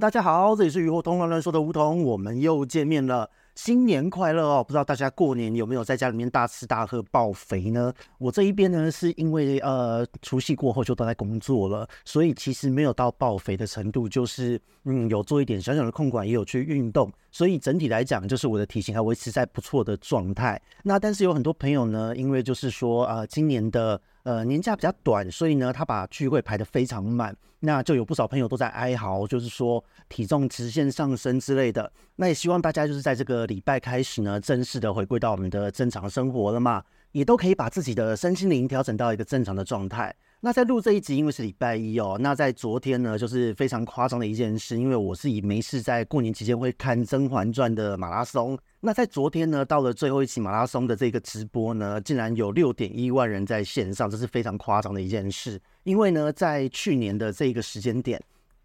大家好，这里是雨后通乱乱说的梧桐，我们又见面了。新年快乐哦！不知道大家过年有没有在家里面大吃大喝爆肥呢？我这一边呢，是因为呃除夕过后就都在工作了，所以其实没有到爆肥的程度，就是嗯有做一点小小的控管，也有去运动，所以整体来讲，就是我的体型还维持在不错的状态。那但是有很多朋友呢，因为就是说呃今年的呃年假比较短，所以呢他把聚会排得非常满，那就有不少朋友都在哀嚎，就是说体重直线上升之类的。那也希望大家就是在这个。礼拜开始呢，正式的回归到我们的正常生活了嘛，也都可以把自己的身心灵调整到一个正常的状态。那在录这一集，因为是礼拜一哦，那在昨天呢，就是非常夸张的一件事，因为我是以没事在过年期间会看《甄嬛传》的马拉松。那在昨天呢，到了最后一期马拉松的这个直播呢，竟然有六点一万人在线上，这是非常夸张的一件事。因为呢，在去年的这个时间点，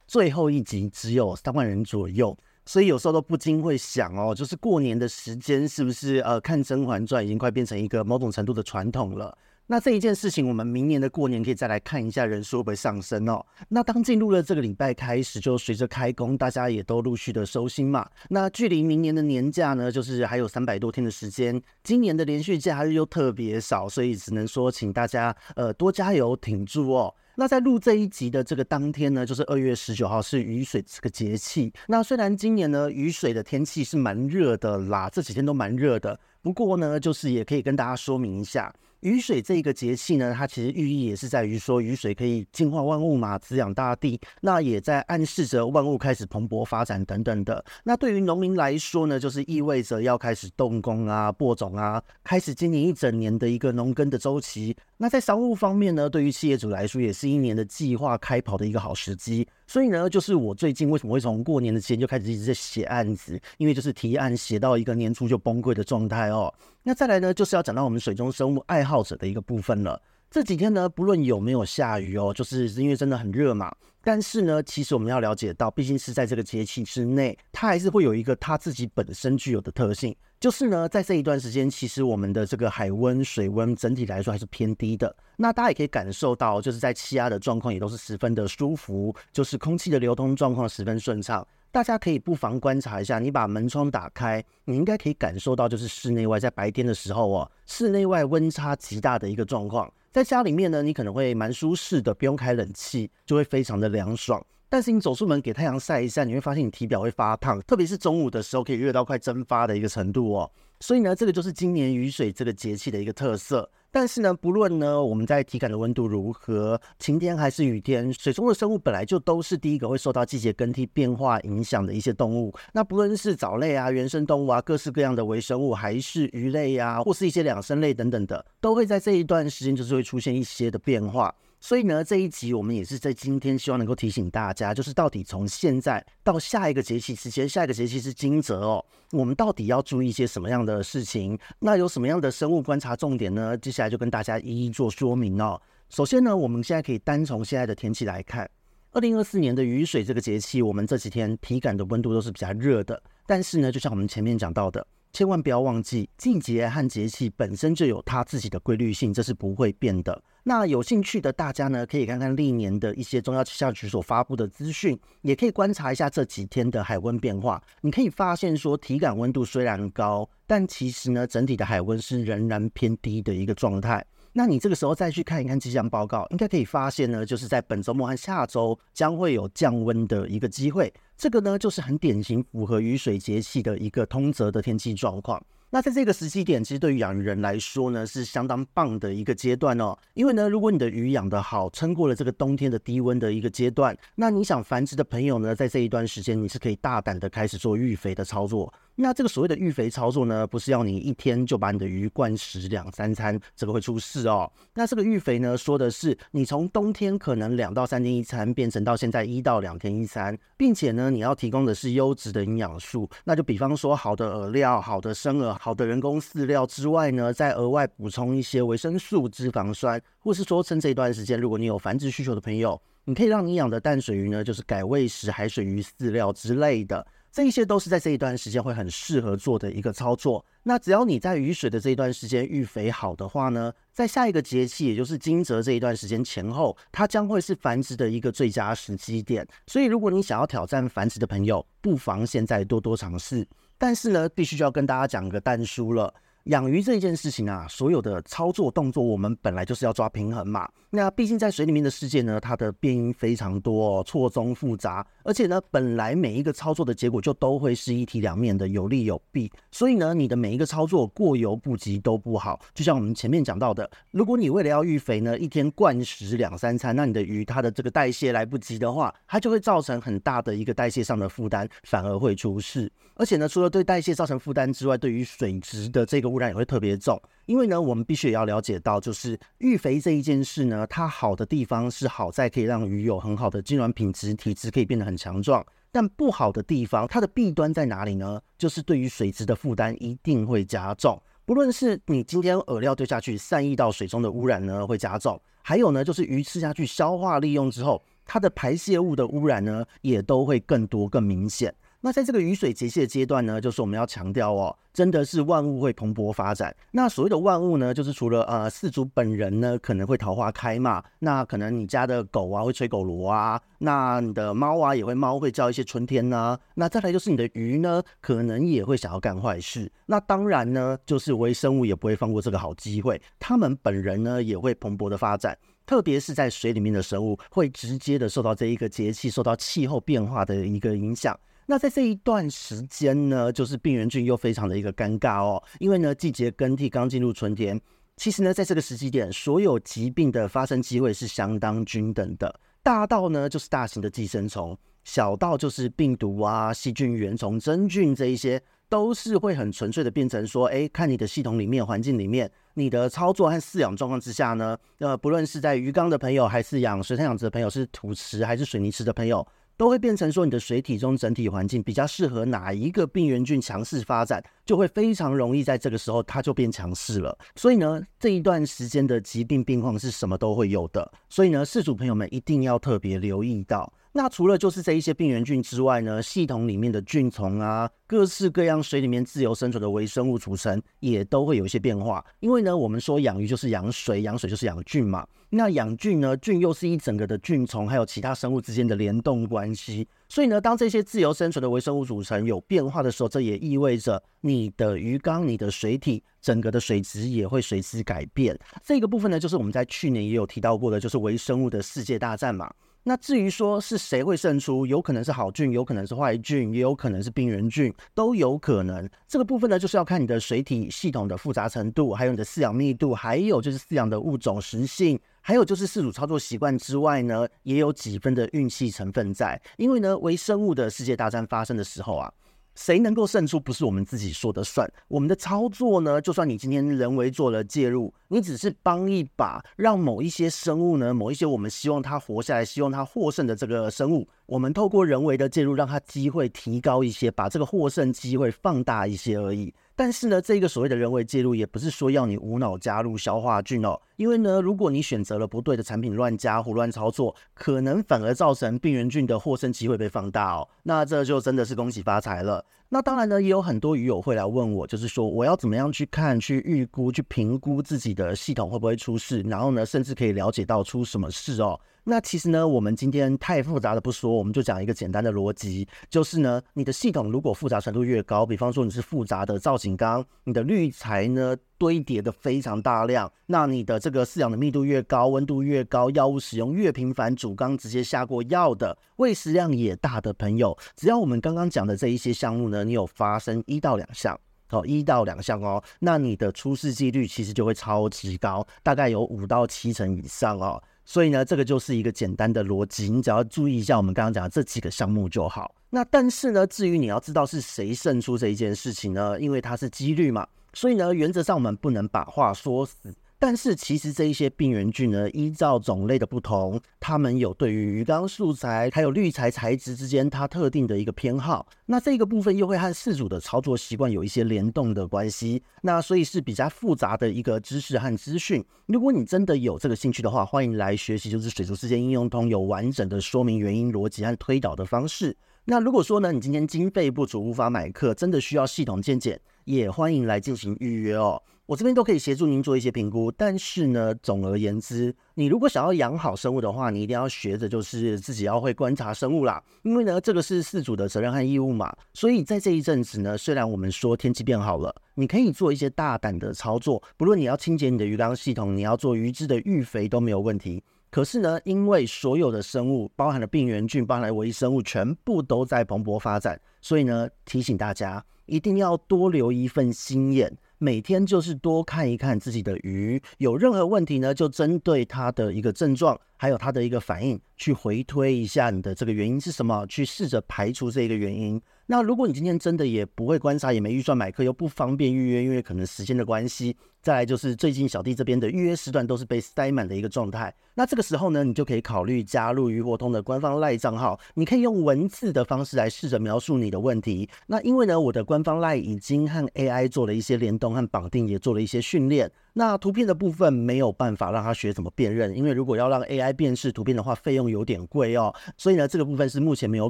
最后一集只有三万人左右。所以有时候都不禁会想哦，就是过年的时间是不是呃看《甄嬛传》已经快变成一个某种程度的传统了？那这一件事情，我们明年的过年可以再来看一下人数会不会上升哦。那当进入了这个礼拜开始，就随着开工，大家也都陆续的收心嘛。那距离明年的年假呢，就是还有三百多天的时间。今年的连续假日又特别少，所以只能说请大家呃多加油挺住哦。那在录这一集的这个当天呢，就是二月十九号，是雨水这个节气。那虽然今年呢，雨水的天气是蛮热的啦，这几天都蛮热的。不过呢，就是也可以跟大家说明一下。雨水这一个节气呢，它其实寓意也是在于说，雨水可以净化万物嘛，滋养大地。那也在暗示着万物开始蓬勃发展等等的。那对于农民来说呢，就是意味着要开始动工啊、播种啊，开始今年一整年的一个农耕的周期。那在商务方面呢，对于企业主来说，也是一年的计划开跑的一个好时机。所以呢，就是我最近为什么会从过年的期间就开始一直在写案子，因为就是提案写到一个年初就崩溃的状态哦。那再来呢，就是要讲到我们水中生物爱好者的一个部分了。这几天呢，不论有没有下雨哦，就是因为真的很热嘛。但是呢，其实我们要了解到，毕竟是在这个节气之内，它还是会有一个它自己本身具有的特性，就是呢，在这一段时间，其实我们的这个海温、水温整体来说还是偏低的。那大家也可以感受到，就是在气压的状况也都是十分的舒服，就是空气的流通状况十分顺畅。大家可以不妨观察一下，你把门窗打开，你应该可以感受到，就是室内外在白天的时候哦，室内外温差极大的一个状况。在家里面呢，你可能会蛮舒适的，不用开冷气，就会非常的凉爽。但是你走出门给太阳晒一晒，你会发现你体表会发烫，特别是中午的时候，可以热到快蒸发的一个程度哦。所以呢，这个就是今年雨水这个节气的一个特色。但是呢，不论呢我们在体感的温度如何，晴天还是雨天，水中的生物本来就都是第一个会受到季节更替变化影响的一些动物。那不论是藻类啊、原生动物啊、各式各样的微生物，还是鱼类啊，或是一些两生类等等的，都会在这一段时间就是会出现一些的变化。所以呢，这一集我们也是在今天希望能够提醒大家，就是到底从现在到下一个节气之间，下一个节气是惊蛰哦，我们到底要注意一些什么样的事情？那有什么样的生物观察重点呢？接下来就跟大家一一做说明哦。首先呢，我们现在可以单从现在的天气来看，二零二四年的雨水这个节气，我们这几天体感的温度都是比较热的，但是呢，就像我们前面讲到的。千万不要忘记，季节和节气本身就有它自己的规律性，这是不会变的。那有兴趣的大家呢，可以看看历年的一些中央气象局所发布的资讯，也可以观察一下这几天的海温变化。你可以发现说，体感温度虽然高，但其实呢，整体的海温是仍然偏低的一个状态。那你这个时候再去看一看气象报告，应该可以发现呢，就是在本周末和下周将会有降温的一个机会。这个呢，就是很典型符合雨水节气的一个通则的天气状况。那在这个时机点，其实对于养鱼人来说呢，是相当棒的一个阶段哦。因为呢，如果你的鱼养得好，撑过了这个冬天的低温的一个阶段，那你想繁殖的朋友呢，在这一段时间，你是可以大胆的开始做育肥的操作。那这个所谓的育肥操作呢，不是要你一天就把你的鱼灌食两三餐，这个会出事哦。那这个育肥呢，说的是你从冬天可能两到三天一餐，变成到现在一到两天一餐，并且呢，你要提供的是优质的营养素。那就比方说，好的饵料、好的生饵、好的人工饲料之外呢，再额外补充一些维生素、脂肪酸，或是说趁这一段时间，如果你有繁殖需求的朋友，你可以让你养的淡水鱼呢，就是改喂食海水鱼饲料之类的。这一些都是在这一段时间会很适合做的一个操作。那只要你在雨水的这一段时间育肥好的话呢，在下一个节气，也就是惊蛰这一段时间前后，它将会是繁殖的一个最佳时机点。所以，如果你想要挑战繁殖的朋友，不妨现在多多尝试。但是呢，必须就要跟大家讲个蛋书了。养鱼这一件事情啊，所有的操作动作，我们本来就是要抓平衡嘛。那毕竟在水里面的世界呢，它的变因非常多，错综复杂，而且呢，本来每一个操作的结果就都会是一体两面的，有利有弊。所以呢，你的每一个操作过犹不及都不好。就像我们前面讲到的，如果你为了要育肥呢，一天灌食两三餐，那你的鱼它的这个代谢来不及的话，它就会造成很大的一个代谢上的负担，反而会出事。而且呢，除了对代谢造成负担之外，对于水质的这个污染也会特别重。因为呢，我们必须也要了解到，就是育肥这一件事呢，它好的地方是好在可以让鱼有很好的精卵品质，体质可以变得很强壮。但不好的地方，它的弊端在哪里呢？就是对于水质的负担一定会加重。不论是你今天饵料丢下去，散溢到水中的污染呢，会加重；还有呢，就是鱼吃下去消化利用之后，它的排泄物的污染呢，也都会更多更明显。那在这个雨水节气的阶段呢，就是我们要强调哦，真的是万物会蓬勃发展。那所谓的万物呢，就是除了呃四主本人呢可能会桃花开嘛，那可能你家的狗啊会吹狗螺啊，那你的猫啊也会猫会叫一些春天呐、啊，那再来就是你的鱼呢，可能也会想要干坏事。那当然呢，就是微生物也不会放过这个好机会，他们本人呢也会蓬勃的发展，特别是在水里面的生物会直接的受到这一个节气、受到气候变化的一个影响。那在这一段时间呢，就是病原菌又非常的一个尴尬哦，因为呢季节更替，刚进入春天，其实呢在这个时机点，所有疾病的发生机会是相当均等的，大到呢就是大型的寄生虫，小到就是病毒啊、细菌、原虫、真菌这一些，都是会很纯粹的变成说，哎，看你的系统里面、环境里面，你的操作和饲养状况之下呢，呃，不论是在鱼缸的朋友，还是养水产养殖的朋友，是土池还是水泥池的朋友。都会变成说，你的水体中整体环境比较适合哪一个病原菌强势发展，就会非常容易在这个时候它就变强势了。所以呢，这一段时间的疾病病况是什么都会有的。所以呢，饲主朋友们一定要特别留意到。那除了就是这一些病原菌之外呢，系统里面的菌丛啊，各式各样水里面自由生存的微生物组成也都会有一些变化。因为呢，我们说养鱼就是养水，养水就是养菌嘛。那养菌呢，菌又是一整个的菌丛还有其他生物之间的联动关系。所以呢，当这些自由生存的微生物组成有变化的时候，这也意味着你的鱼缸、你的水体整个的水质也会随之改变。这个部分呢，就是我们在去年也有提到过的，就是微生物的世界大战嘛。那至于说是谁会胜出，有可能是好菌，有可能是坏菌，也有可能是病原菌，都有可能。这个部分呢，就是要看你的水体系统的复杂程度，还有你的饲养密度，还有就是饲养的物种食性，还有就是饲主操作习惯之外呢，也有几分的运气成分在。因为呢，微生物的世界大战发生的时候啊。谁能够胜出，不是我们自己说的算。我们的操作呢，就算你今天人为做了介入，你只是帮一把，让某一些生物呢，某一些我们希望它活下来、希望它获胜的这个生物，我们透过人为的介入，让它机会提高一些，把这个获胜机会放大一些而已。但是呢，这个所谓的人为介入，也不是说要你无脑加入消化菌哦。因为呢，如果你选择了不对的产品，乱加、胡乱操作，可能反而造成病原菌的获胜机会被放大哦。那这就真的是恭喜发财了。那当然呢，也有很多鱼友会来问我，就是说我要怎么样去看、去预估、去评估自己的系统会不会出事，然后呢，甚至可以了解到出什么事哦。那其实呢，我们今天太复杂的不说，我们就讲一个简单的逻辑，就是呢，你的系统如果复杂程度越高，比方说你是复杂的造景缸，你的滤材呢堆叠的非常大量，那你的这个饲养的密度越高，温度越高，药物使用越频繁，主缸直接下过药的，喂食量也大的朋友，只要我们刚刚讲的这一些项目呢，你有发生一到两项，哦，一到两项哦，那你的出事几率其实就会超级高，大概有五到七成以上哦。所以呢，这个就是一个简单的逻辑，你只要注意一下我们刚刚讲的这几个项目就好。那但是呢，至于你要知道是谁胜出这一件事情呢，因为它是几率嘛，所以呢，原则上我们不能把话说死。但是其实这一些病原菌呢，依照种类的不同，它们有对于鱼缸素材还有滤材材质之间它特定的一个偏好。那这个部分又会和饲主的操作习惯有一些联动的关系。那所以是比较复杂的一个知识和资讯。如果你真的有这个兴趣的话，欢迎来学习，就是水族世界应用通有完整的说明原因、逻辑和推导的方式。那如果说呢，你今天经费不足，无法买课，真的需要系统见解，也欢迎来进行预约哦。我这边都可以协助您做一些评估。但是呢，总而言之，你如果想要养好生物的话，你一定要学着就是自己要会观察生物啦。因为呢，这个是饲主的责任和义务嘛。所以在这一阵子呢，虽然我们说天气变好了，你可以做一些大胆的操作，不论你要清洁你的鱼缸系统，你要做鱼质的育肥都没有问题。可是呢，因为所有的生物，包含了病原菌，包含了微生物，全部都在蓬勃发展，所以呢，提醒大家一定要多留一份心眼，每天就是多看一看自己的鱼，有任何问题呢，就针对它的一个症状，还有它的一个反应，去回推一下你的这个原因是什么，去试着排除这个原因。那如果你今天真的也不会观察，也没预算买课，又不方便预约，因为可能时间的关系。再来就是最近小弟这边的预约时段都是被塞满的一个状态。那这个时候呢，你就可以考虑加入鱼活通的官方 LINE 账号，你可以用文字的方式来试着描述你的问题。那因为呢，我的官方 LINE 已经和 AI 做了一些联动和绑定，也做了一些训练。那图片的部分没有办法让他学怎么辨认，因为如果要让 AI 辨识图片的话，费用有点贵哦。所以呢，这个部分是目前没有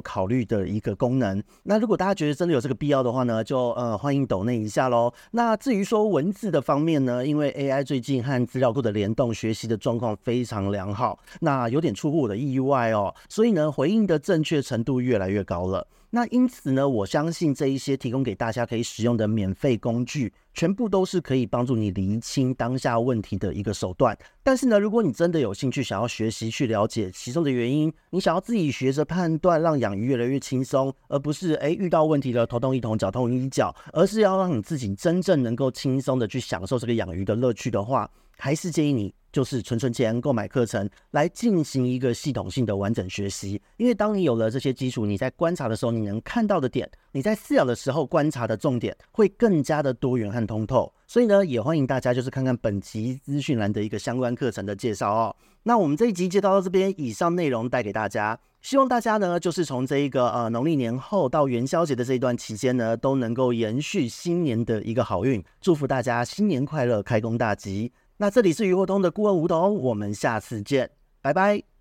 考虑的一个功能。那如果大家觉得真的有这个必要的话呢，就呃欢迎抖内一下喽。那至于说文字的方面呢，因为 AI 最近和资料库的联动学习的状况非常良好，那有点出乎我的意外哦。所以呢，回应的正确程度越来越高了。那因此呢，我相信这一些提供给大家可以使用的免费工具，全部都是可以帮助你厘清当下问题的一个手段。但是呢，如果你真的有兴趣想要学习去了解其中的原因，你想要自己学着判断，让养鱼越来越轻松，而不是诶遇到问题了头痛医头，脚痛医脚，而是要让你自己真正能够轻松的去享受这个养鱼的乐趣的话，还是建议你。就是存存钱购买课程来进行一个系统性的完整学习，因为当你有了这些基础，你在观察的时候，你能看到的点，你在饲养的时候观察的重点会更加的多元和通透。所以呢，也欢迎大家就是看看本集资讯栏的一个相关课程的介绍哦。那我们这一集介绍到这边，以上内容带给大家，希望大家呢就是从这一个呃农历年后到元宵节的这一段期间呢，都能够延续新年的一个好运，祝福大家新年快乐，开工大吉。那这里是鱼活通的顾问吴桐，我们下次见，拜拜。